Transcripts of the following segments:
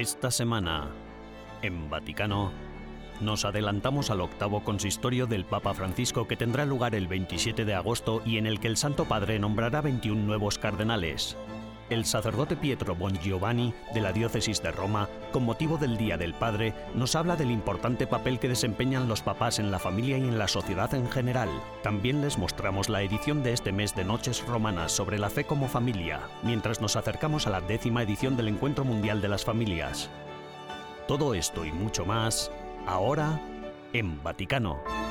Esta semana, en Vaticano, nos adelantamos al octavo consistorio del Papa Francisco que tendrá lugar el 27 de agosto y en el que el Santo Padre nombrará 21 nuevos cardenales. El sacerdote Pietro Bongiovanni de la diócesis de Roma, con motivo del Día del Padre, nos habla del importante papel que desempeñan los papás en la familia y en la sociedad en general. También les mostramos la edición de este mes de Noches Romanas sobre la fe como familia, mientras nos acercamos a la décima edición del Encuentro Mundial de las Familias. Todo esto y mucho más, ahora en Vaticano.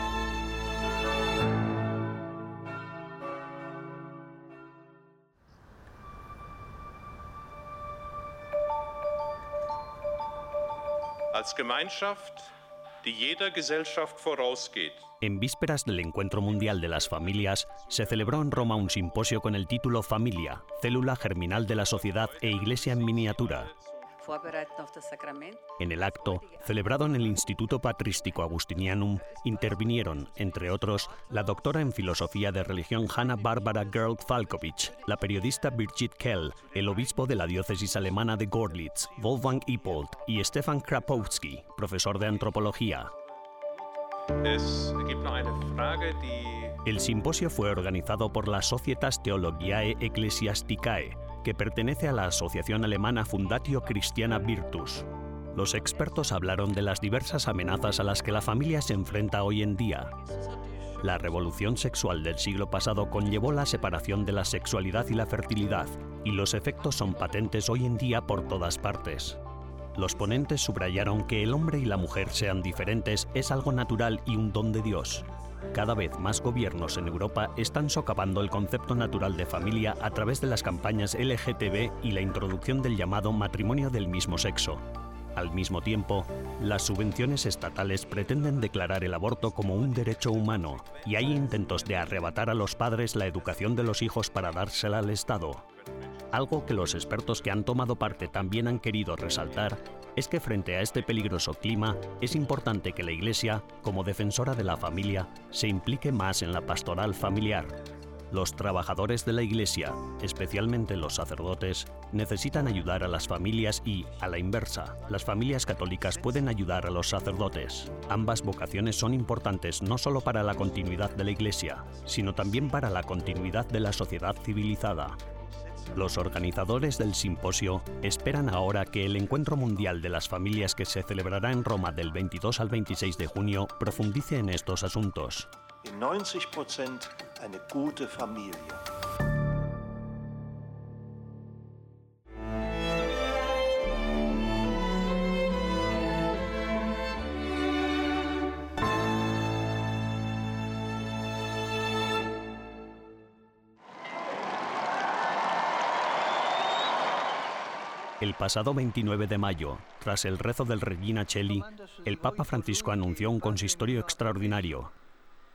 Gemeinschaft, die jeder Gesellschaft vorausgeht. En vísperas del Encuentro Mundial de las Familias, se celebró en Roma un simposio con el título Familia, célula germinal de la sociedad e iglesia en miniatura. En el acto, celebrado en el Instituto Patrístico Agustinianum, intervinieron, entre otros, la doctora en filosofía de religión Hanna Barbara Gerld Falkovich, la periodista Birgit Kell, el obispo de la diócesis alemana de Gorlitz, Wolfgang Ippold, y Stefan Krapowski, profesor de antropología. El simposio fue organizado por la Societas Theologiae Ecclesiasticae, que pertenece a la asociación alemana Fundatio Christiana Virtus. Los expertos hablaron de las diversas amenazas a las que la familia se enfrenta hoy en día. La revolución sexual del siglo pasado conllevó la separación de la sexualidad y la fertilidad, y los efectos son patentes hoy en día por todas partes. Los ponentes subrayaron que el hombre y la mujer sean diferentes es algo natural y un don de Dios, cada vez más gobiernos en Europa están socavando el concepto natural de familia a través de las campañas LGTB y la introducción del llamado matrimonio del mismo sexo. Al mismo tiempo, las subvenciones estatales pretenden declarar el aborto como un derecho humano y hay intentos de arrebatar a los padres la educación de los hijos para dársela al Estado. Algo que los expertos que han tomado parte también han querido resaltar es que frente a este peligroso clima es importante que la Iglesia, como defensora de la familia, se implique más en la pastoral familiar. Los trabajadores de la Iglesia, especialmente los sacerdotes, necesitan ayudar a las familias y, a la inversa, las familias católicas pueden ayudar a los sacerdotes. Ambas vocaciones son importantes no solo para la continuidad de la Iglesia, sino también para la continuidad de la sociedad civilizada. Los organizadores del simposio esperan ahora que el Encuentro Mundial de las Familias que se celebrará en Roma del 22 al 26 de junio profundice en estos asuntos. In 90% eine gute Familie. El pasado 29 de mayo, tras el rezo del Regina Cheli, el Papa Francisco anunció un consistorio extraordinario.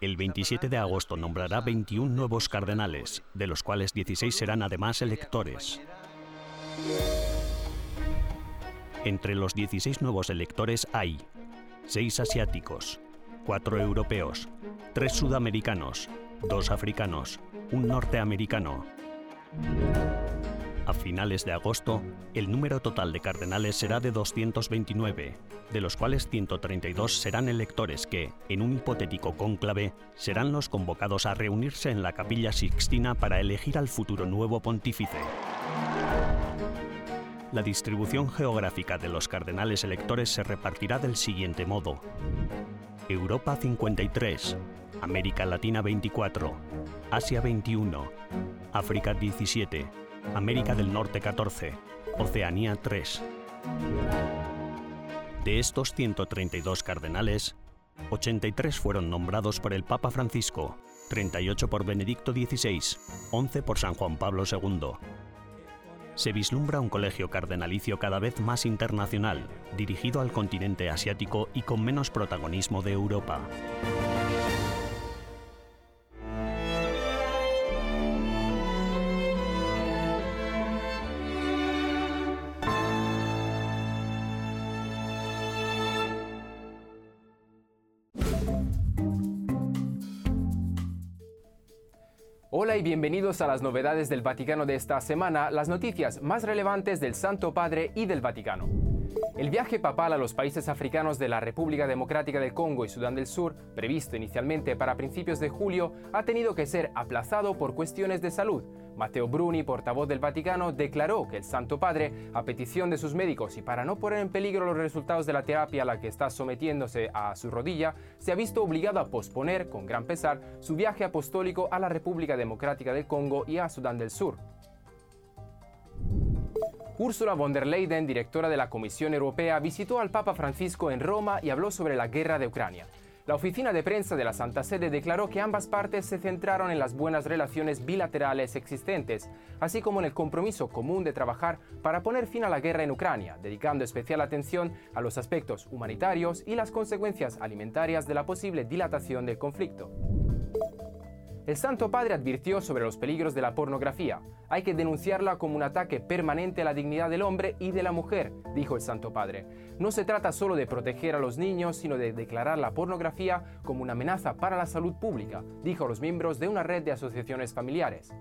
El 27 de agosto nombrará 21 nuevos cardenales, de los cuales 16 serán además electores. Entre los 16 nuevos electores hay 6 asiáticos, 4 europeos, 3 sudamericanos, 2 africanos, un norteamericano. A finales de agosto, el número total de cardenales será de 229, de los cuales 132 serán electores que, en un hipotético cónclave, serán los convocados a reunirse en la capilla sixtina para elegir al futuro nuevo pontífice. La distribución geográfica de los cardenales electores se repartirá del siguiente modo. Europa 53, América Latina 24, Asia 21, África 17, América del Norte 14, Oceanía 3. De estos 132 cardenales, 83 fueron nombrados por el Papa Francisco, 38 por Benedicto XVI, 11 por San Juan Pablo II. Se vislumbra un colegio cardenalicio cada vez más internacional, dirigido al continente asiático y con menos protagonismo de Europa. Hola y bienvenidos a las novedades del Vaticano de esta semana, las noticias más relevantes del Santo Padre y del Vaticano. El viaje papal a los países africanos de la República Democrática del Congo y Sudán del Sur, previsto inicialmente para principios de julio, ha tenido que ser aplazado por cuestiones de salud. Matteo Bruni, portavoz del Vaticano, declaró que el Santo Padre, a petición de sus médicos y para no poner en peligro los resultados de la terapia a la que está sometiéndose a su rodilla, se ha visto obligado a posponer, con gran pesar, su viaje apostólico a la República Democrática del Congo y a Sudán del Sur. Ursula von der Leyen, directora de la Comisión Europea, visitó al Papa Francisco en Roma y habló sobre la guerra de Ucrania. La oficina de prensa de la Santa Sede declaró que ambas partes se centraron en las buenas relaciones bilaterales existentes, así como en el compromiso común de trabajar para poner fin a la guerra en Ucrania, dedicando especial atención a los aspectos humanitarios y las consecuencias alimentarias de la posible dilatación del conflicto. El Santo Padre advirtió sobre los peligros de la pornografía. Hay que denunciarla como un ataque permanente a la dignidad del hombre y de la mujer, dijo el Santo Padre. No se trata solo de proteger a los niños, sino de declarar la pornografía como una amenaza para la salud pública, dijo los miembros de una red de asociaciones familiares.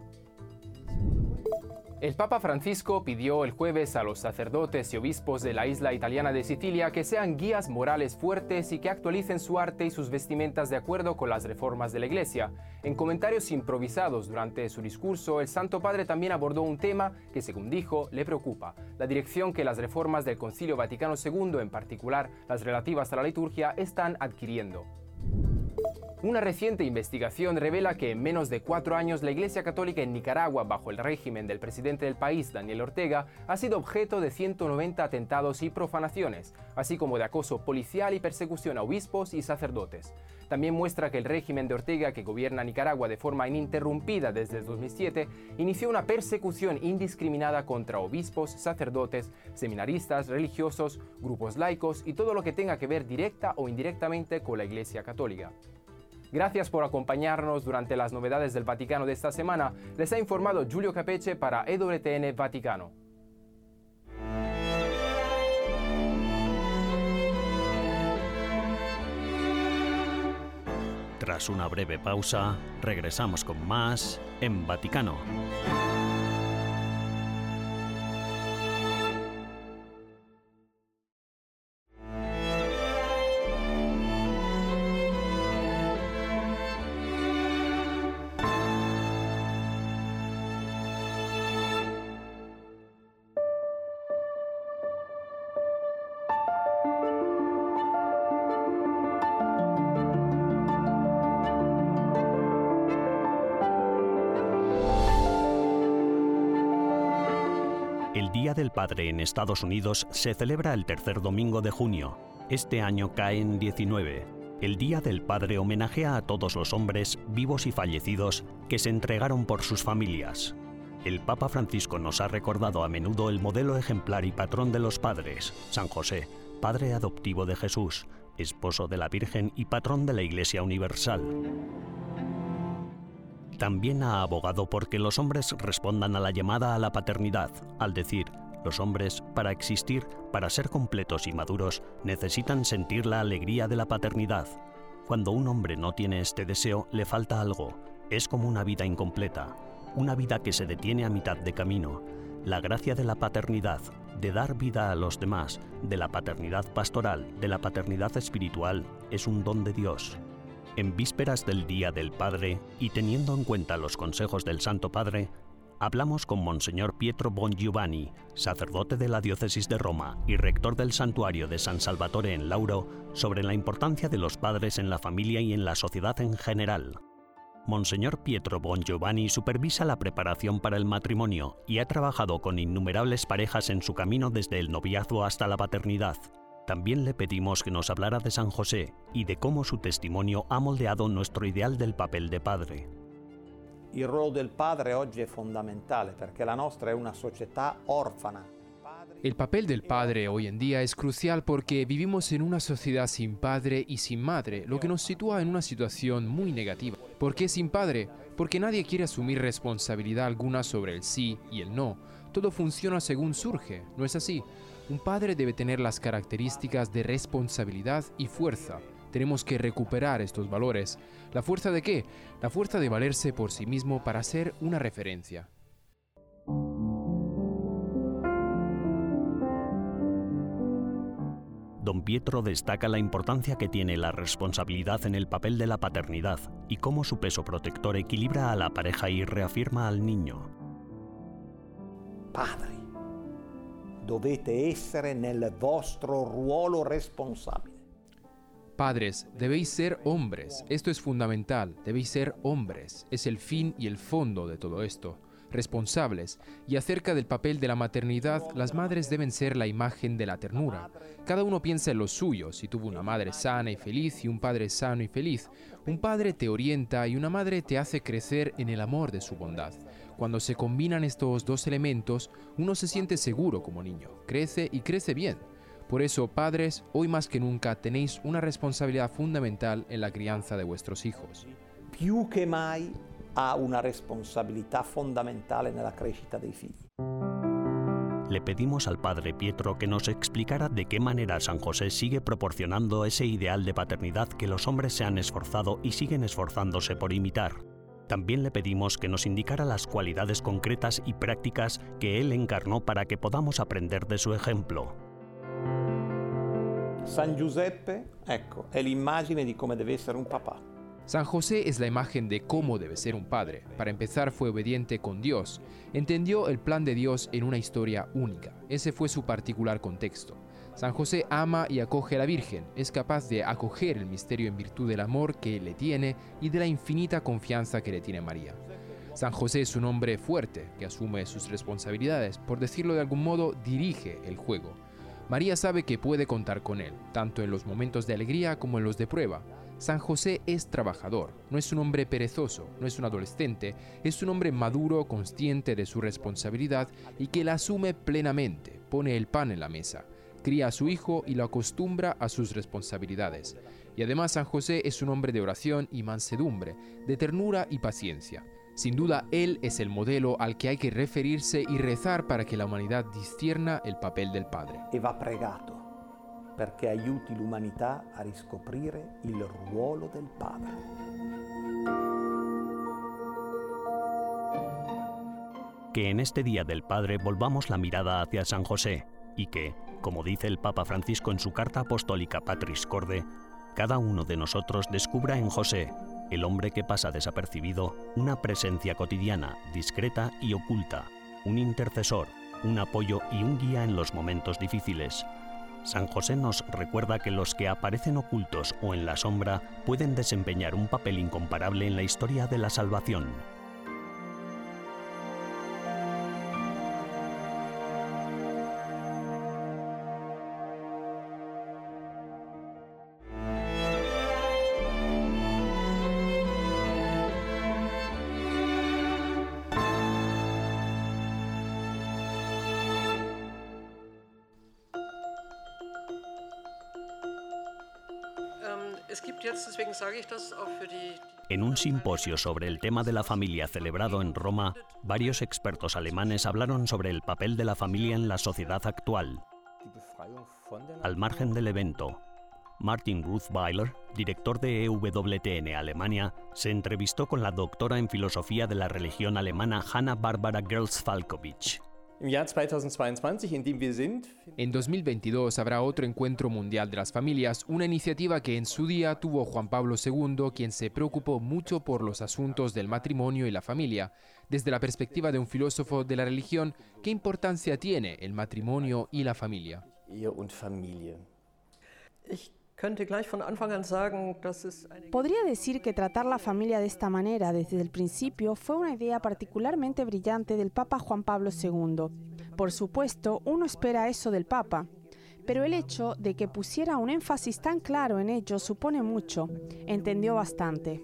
El Papa Francisco pidió el jueves a los sacerdotes y obispos de la isla italiana de Sicilia que sean guías morales fuertes y que actualicen su arte y sus vestimentas de acuerdo con las reformas de la Iglesia. En comentarios improvisados durante su discurso, el Santo Padre también abordó un tema que, según dijo, le preocupa, la dirección que las reformas del Concilio Vaticano II, en particular las relativas a la liturgia, están adquiriendo. Una reciente investigación revela que en menos de cuatro años la Iglesia Católica en Nicaragua, bajo el régimen del presidente del país, Daniel Ortega, ha sido objeto de 190 atentados y profanaciones, así como de acoso policial y persecución a obispos y sacerdotes. También muestra que el régimen de Ortega, que gobierna Nicaragua de forma ininterrumpida desde 2007, inició una persecución indiscriminada contra obispos, sacerdotes, seminaristas, religiosos, grupos laicos y todo lo que tenga que ver directa o indirectamente con la Iglesia Católica. Gracias por acompañarnos durante las novedades del Vaticano de esta semana. Les ha informado Giulio Capeche para EWTN Vaticano. Tras una breve pausa, regresamos con más en Vaticano. Día del Padre en Estados Unidos se celebra el tercer domingo de junio. Este año cae en 19. El Día del Padre homenajea a todos los hombres, vivos y fallecidos, que se entregaron por sus familias. El Papa Francisco nos ha recordado a menudo el modelo ejemplar y patrón de los padres, San José, padre adoptivo de Jesús, esposo de la Virgen y patrón de la Iglesia Universal. También ha abogado porque los hombres respondan a la llamada a la paternidad, al decir, los hombres, para existir, para ser completos y maduros, necesitan sentir la alegría de la paternidad. Cuando un hombre no tiene este deseo, le falta algo. Es como una vida incompleta, una vida que se detiene a mitad de camino. La gracia de la paternidad, de dar vida a los demás, de la paternidad pastoral, de la paternidad espiritual, es un don de Dios. En vísperas del Día del Padre y teniendo en cuenta los consejos del Santo Padre, hablamos con Monseñor Pietro Bongiovanni, sacerdote de la Diócesis de Roma y rector del Santuario de San Salvatore en Lauro, sobre la importancia de los padres en la familia y en la sociedad en general. Monseñor Pietro Bongiovanni supervisa la preparación para el matrimonio y ha trabajado con innumerables parejas en su camino desde el noviazgo hasta la paternidad. También le pedimos que nos hablara de San José y de cómo su testimonio ha moldeado nuestro ideal del papel de padre. Il ruolo del padre oggi è fondamentale perché la nostra è una società orfana. El papel del padre hoy en día es crucial porque vivimos en una sociedad sin padre y sin madre, lo que nos sitúa en una situación muy negativa. ¿Por qué sin padre? Porque nadie quiere asumir responsabilidad alguna sobre el sí y el no. Todo funciona según surge, ¿no es así? Un padre debe tener las características de responsabilidad y fuerza. Tenemos que recuperar estos valores. ¿La fuerza de qué? La fuerza de valerse por sí mismo para ser una referencia. Don Pietro destaca la importancia que tiene la responsabilidad en el papel de la paternidad y cómo su peso protector equilibra a la pareja y reafirma al niño. Padri, dovete essere nel vostro ruolo responsabile. Padres, debéis ser hombres. Esto es fundamental. Debéis ser hombres. Es el fin y el fondo de todo esto responsables, y acerca del papel de la maternidad, las madres deben ser la imagen de la ternura. Cada uno piensa en lo suyo, si tuvo una madre sana y feliz y un padre sano y feliz. Un padre te orienta y una madre te hace crecer en el amor de su bondad. Cuando se combinan estos dos elementos, uno se siente seguro como niño, crece y crece bien. Por eso, padres, hoy más que nunca tenéis una responsabilidad fundamental en la crianza de vuestros hijos. Più che mai ha una responsabilità fondamentale nella crescita dei figli. Le pedimos al padre Pietro que nos explicara de qué manera San José sigue proporcionando ese ideal de paternidad que los hombres se han esforzado y siguen esforzándose por imitar. También le pedimos que nos indicara las cualidades concretas y prácticas que él encarnó para que podamos aprender de su ejemplo. San Giuseppe, ecco, è l'immagine di come deve essere un papà. San José es la imagen de cómo debe ser un padre. Para empezar fue obediente con Dios. Entendió el plan de Dios en una historia única. Ese fue su particular contexto. San José ama y acoge a la Virgen. Es capaz de acoger el misterio en virtud del amor que le tiene y de la infinita confianza que le tiene María. San José es un hombre fuerte que asume sus responsabilidades. Por decirlo de algún modo, dirige el juego. María sabe que puede contar con él, tanto en los momentos de alegría como en los de prueba. San José es trabajador, no es un hombre perezoso, no es un adolescente, es un hombre maduro, consciente de su responsabilidad y que la asume plenamente, pone el pan en la mesa, cría a su hijo y lo acostumbra a sus responsabilidades. Y además San José es un hombre de oración y mansedumbre, de ternura y paciencia. Sin duda, él es el modelo al que hay que referirse y rezar para que la humanidad discierna el papel del Padre. E va pregato perché aiuti l'umanità a riscoprire il ruolo del Padre. Que en este Día del Padre volvamos la mirada hacia San José y que, como dice el Papa Francisco en su carta apostólica Patris Corde, cada uno de nosotros descubra en José, el hombre que pasa desapercibido, una presencia cotidiana, discreta y oculta, un intercesor, un apoyo y un guía en los momentos difíciles, San José nos recuerda que los que aparecen ocultos o en la sombra pueden desempeñar un papel incomparable en la historia de la salvación. En un simposio sobre el tema de la familia celebrado en Roma, varios expertos alemanes hablaron sobre el papel de la familia en la sociedad actual. Al margen del evento, Martin Ruthweiler, director de EWTN Alemania, se entrevistó con la doctora en filosofía de la religión alemana Hanna Barbara Gerls-Falkovich. En 2022 habrá otro encuentro mundial de las familias, una iniciativa que en su día tuvo Juan Pablo II, quien se preocupó mucho por los asuntos del matrimonio y la familia. Desde la perspectiva de un filósofo de la religión, ¿qué importancia tiene el matrimonio y la familia? Podría decir que tratar la familia de esta manera desde el principio fue una idea particularmente brillante del Papa Juan Pablo II. Por supuesto, uno espera eso del Papa, pero el hecho de que pusiera un énfasis tan claro en ello supone mucho. Entendió bastante.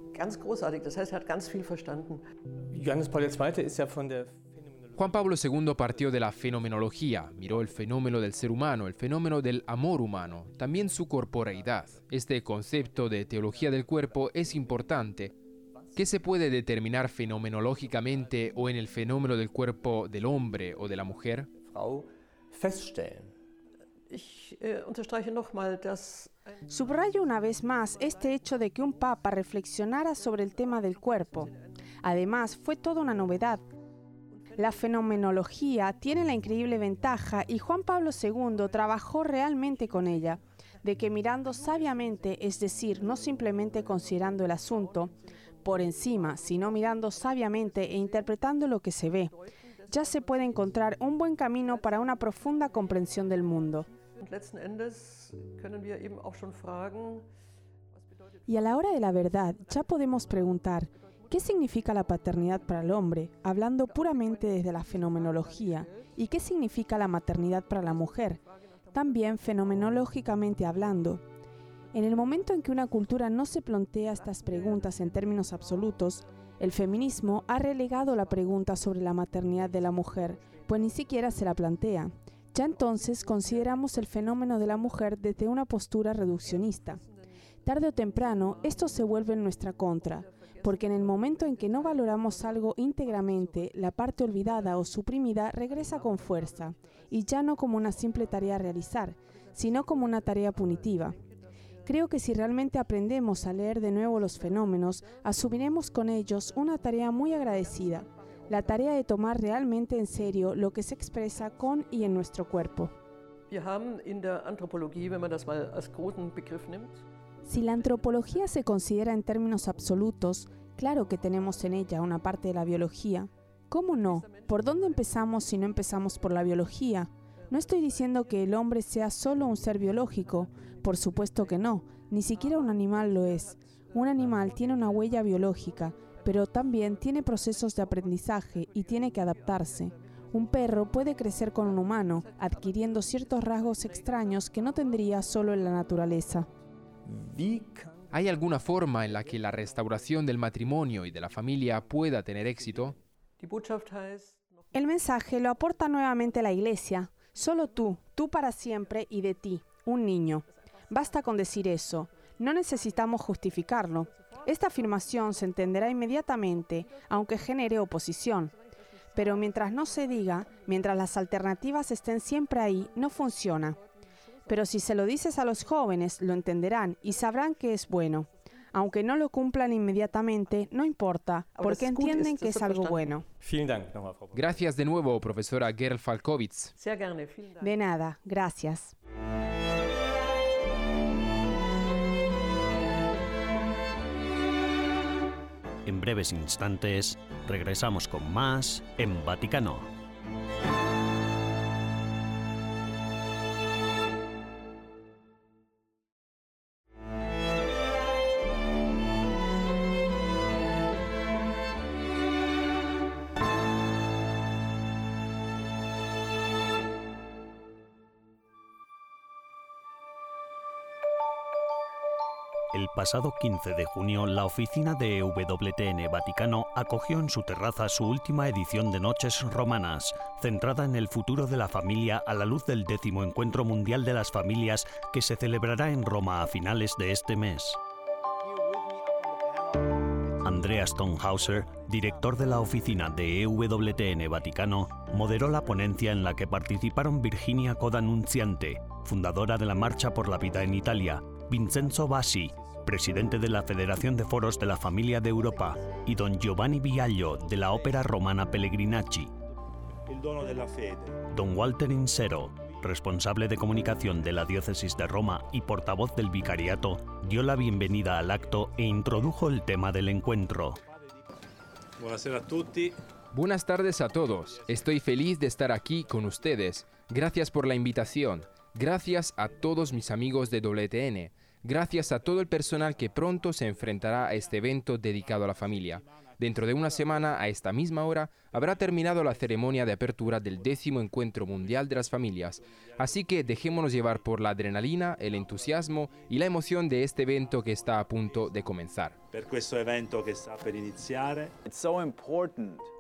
Juan Pablo II partió de la fenomenología, miró el fenómeno del ser humano, el fenómeno del amor humano, también su corporeidad. Este concepto de teología del cuerpo es importante. ¿Qué se puede determinar fenomenológicamente o en el fenómeno del cuerpo del hombre o de la mujer? Äh, Subrayo una vez más este hecho de que un papa reflexionara sobre el tema del cuerpo. Además, fue toda una novedad la fenomenología tiene la increíble ventaja, y Juan Pablo II trabajó realmente con ella, de que mirando sabiamente, es decir, no simplemente considerando el asunto por encima, sino mirando sabiamente e interpretando lo que se ve, ya se puede encontrar un buen camino para una profunda comprensión del mundo. Y a la hora de la verdad, ya podemos preguntar, ¿qué significa la paternidad para el hombre, hablando puramente desde la fenomenología? ¿Y qué significa la maternidad para la mujer, también fenomenológicamente hablando? En el momento en que una cultura no se plantea estas preguntas en términos absolutos, el feminismo ha relegado la pregunta sobre la maternidad de la mujer, pues ni siquiera se la plantea. Ya entonces consideramos el fenómeno de la mujer desde una postura reduccionista. Tarde o temprano, esto se vuelve en nuestra contra, porque en el momento en que no valoramos algo íntegramente, la parte olvidada o suprimida regresa con fuerza, y ya no como una simple tarea a realizar, sino como una tarea punitiva. Creo que si realmente aprendemos a leer de nuevo los fenómenos, asumiremos con ellos una tarea muy agradecida, la tarea de tomar realmente en serio lo que se expresa con y en nuestro cuerpo. Si la antropología se considera en términos absolutos, claro que tenemos en ella una parte de la biología. ¿Cómo no? ¿Por dónde empezamos si no empezamos por la biología? No estoy diciendo que el hombre sea solo un ser biológico, por supuesto que no, ni siquiera un animal lo es. Un animal tiene una huella biológica, pero también tiene procesos de aprendizaje y tiene que adaptarse. Un perro puede crecer con un humano, adquiriendo ciertos rasgos extraños que no tendría solo en la naturaleza. ¿Hay alguna forma en la que la restauración del matrimonio y de la familia pueda tener éxito? El mensaje lo aporta nuevamente la Iglesia. Solo tú, tú para siempre y de ti, un niño. Basta con decir eso. No necesitamos justificarlo. Esta afirmación se entenderá inmediatamente, aunque genere oposición. Pero mientras no se diga, mientras las alternativas estén siempre ahí, no funciona. Pero si se lo dices a los jóvenes, lo entenderán y sabrán que es bueno. Aunque no lo cumplan inmediatamente, no importa, porque entienden que es algo bueno. Gracias de nuevo, profesora Gerl Falkowitz. De nada, gracias. En breves instantes regresamos con más en Vaticano. Pasado 15 de junio, la oficina de EWTN Vaticano acogió en su terraza su última edición de Noches Romanas, centrada en el futuro de la familia a la luz del décimo Encuentro Mundial de las Familias que se celebrará en Roma a finales de este mes. Andrea Stonehauser, director de la oficina de EWTN Vaticano, moderó la ponencia en la que participaron Virginia Codanunciante, fundadora de la Marcha por la Vida en Italia, Vincenzo Bassi, presidente de la Federación de Foros de la Familia de Europa, y don Giovanni Viaglio, de la Ópera Romana Pellegrinacci. Don Walter Insero, responsable de comunicación de la Diócesis de Roma y portavoz del Vicariato, dio la bienvenida al acto e introdujo el tema del encuentro. Buenas tardes a todos. Estoy feliz de estar aquí con ustedes. Gracias por la invitación. Gracias a todos mis amigos de WTN gracias a todo el personal que pronto se enfrentará a este evento dedicado a la familia. Dentro de una semana, a esta misma hora, habrá terminado la ceremonia de apertura del décimo Encuentro Mundial de las Familias. Así que dejémonos llevar por la adrenalina, el entusiasmo y la emoción de este evento que está a punto de comenzar.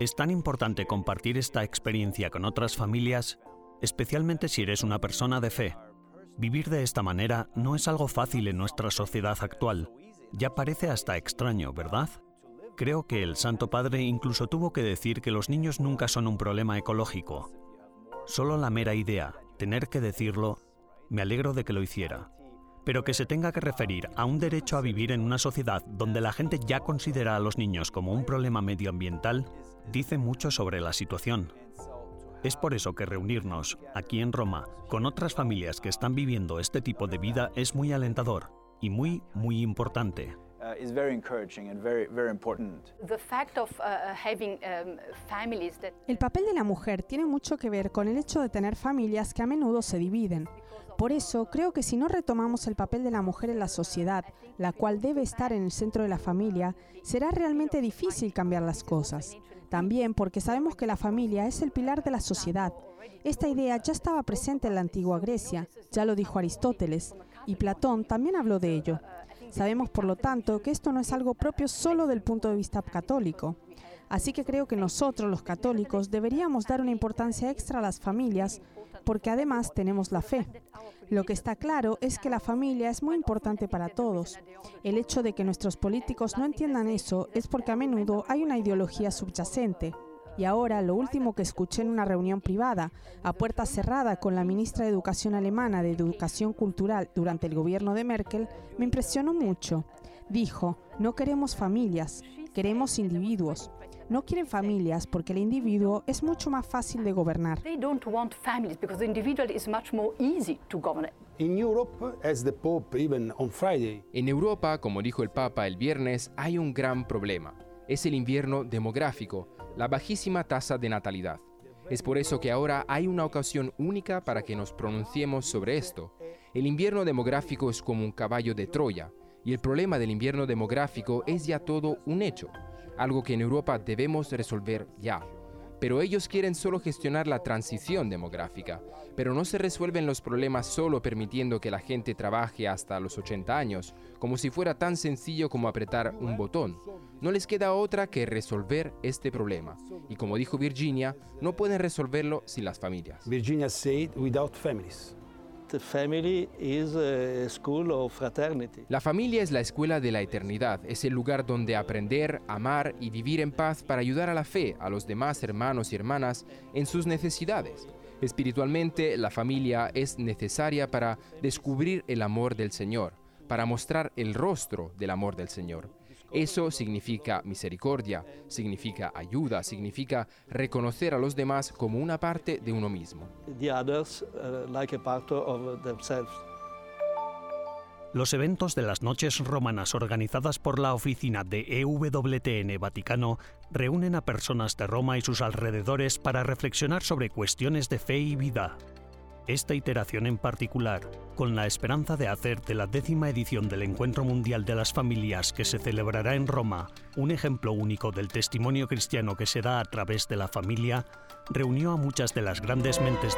Es tan importante compartir esta experiencia con otras familias, especialmente si eres una persona de fe. Vivir de esta manera no es algo fácil en nuestra sociedad actual. Ya parece hasta extraño, ¿verdad? Creo que el Santo Padre incluso tuvo que decir que los niños nunca son un problema ecológico. Solo la mera idea, tener que decirlo, me alegro de que lo hiciera. Pero que se tenga que referir a un derecho a vivir en una sociedad donde la gente ya considera a los niños como un problema medioambiental, dice mucho sobre la situación. Es por eso que reunirnos, aquí en Roma, con otras familias que están viviendo este tipo de vida es muy alentador y muy, muy importante. El papel de la mujer tiene mucho que ver con el hecho de tener familias que a menudo se dividen. Por eso creo que si no retomamos el papel de la mujer en la sociedad, la cual debe estar en el centro de la familia, será realmente difícil cambiar las cosas. También porque sabemos que la familia es el pilar de la sociedad. Esta idea ya estaba presente en la antigua Grecia, ya lo dijo Aristóteles, y Platón también habló de ello. Sabemos, por lo tanto, que esto no es algo propio solo del punto de vista católico. Así que creo que nosotros, los católicos, deberíamos dar una importancia extra a las familias porque además tenemos la fe. Lo que está claro es que la familia es muy importante para todos. El hecho de que nuestros políticos no entiendan eso es porque a menudo hay una ideología subyacente. Y ahora, lo último que escuché en una reunión privada, a puerta cerrada con la ministra de Educación alemana de Educación Cultural durante el gobierno de Merkel, me impresionó mucho. Dijo, no queremos familias, queremos individuos. No quieren familias porque el individuo es mucho más fácil de gobernar. En Europa, como dijo el Papa el viernes, hay un gran problema. Es el invierno demográfico, la bajísima tasa de natalidad. Es por eso que ahora hay una ocasión única para que nos pronunciemos sobre esto. El invierno demográfico es como un caballo de Troya, y el problema del invierno demográfico es ya todo un hecho, algo que en Europa debemos resolver ya. Pero ellos quieren solo gestionar la transición demográfica, pero no se resuelven los problemas solo permitiendo que la gente trabaje hasta los 80 años, como si fuera tan sencillo como apretar un botón. No les queda otra que resolver este problema. Y como dijo Virginia, no pueden resolverlo sin las familias. Virginia said without families. La familia es la escuela de la eternidad, es el lugar donde aprender, amar y vivir en paz para ayudar a la fe, a los demás hermanos y hermanas en sus necesidades. Espiritualmente, la familia es necesaria para descubrir el amor del Señor, para mostrar el rostro del amor del Señor. Eso significa misericordia, significa ayuda, significa reconocer a los demás como una parte de uno mismo. Uh, los eventos de las noches romanas organizadas por la oficina de EWTN Vaticano reúnen a personas de Roma y sus alrededores para reflexionar sobre cuestiones de fe y vida. Esta iteración en particular, con la esperanza de hacer de la décima edición del Encuentro Mundial de las Familias que se celebrará en Roma un ejemplo único del testimonio cristiano que se da a través de la familia, reunió a muchas de las grandes mentes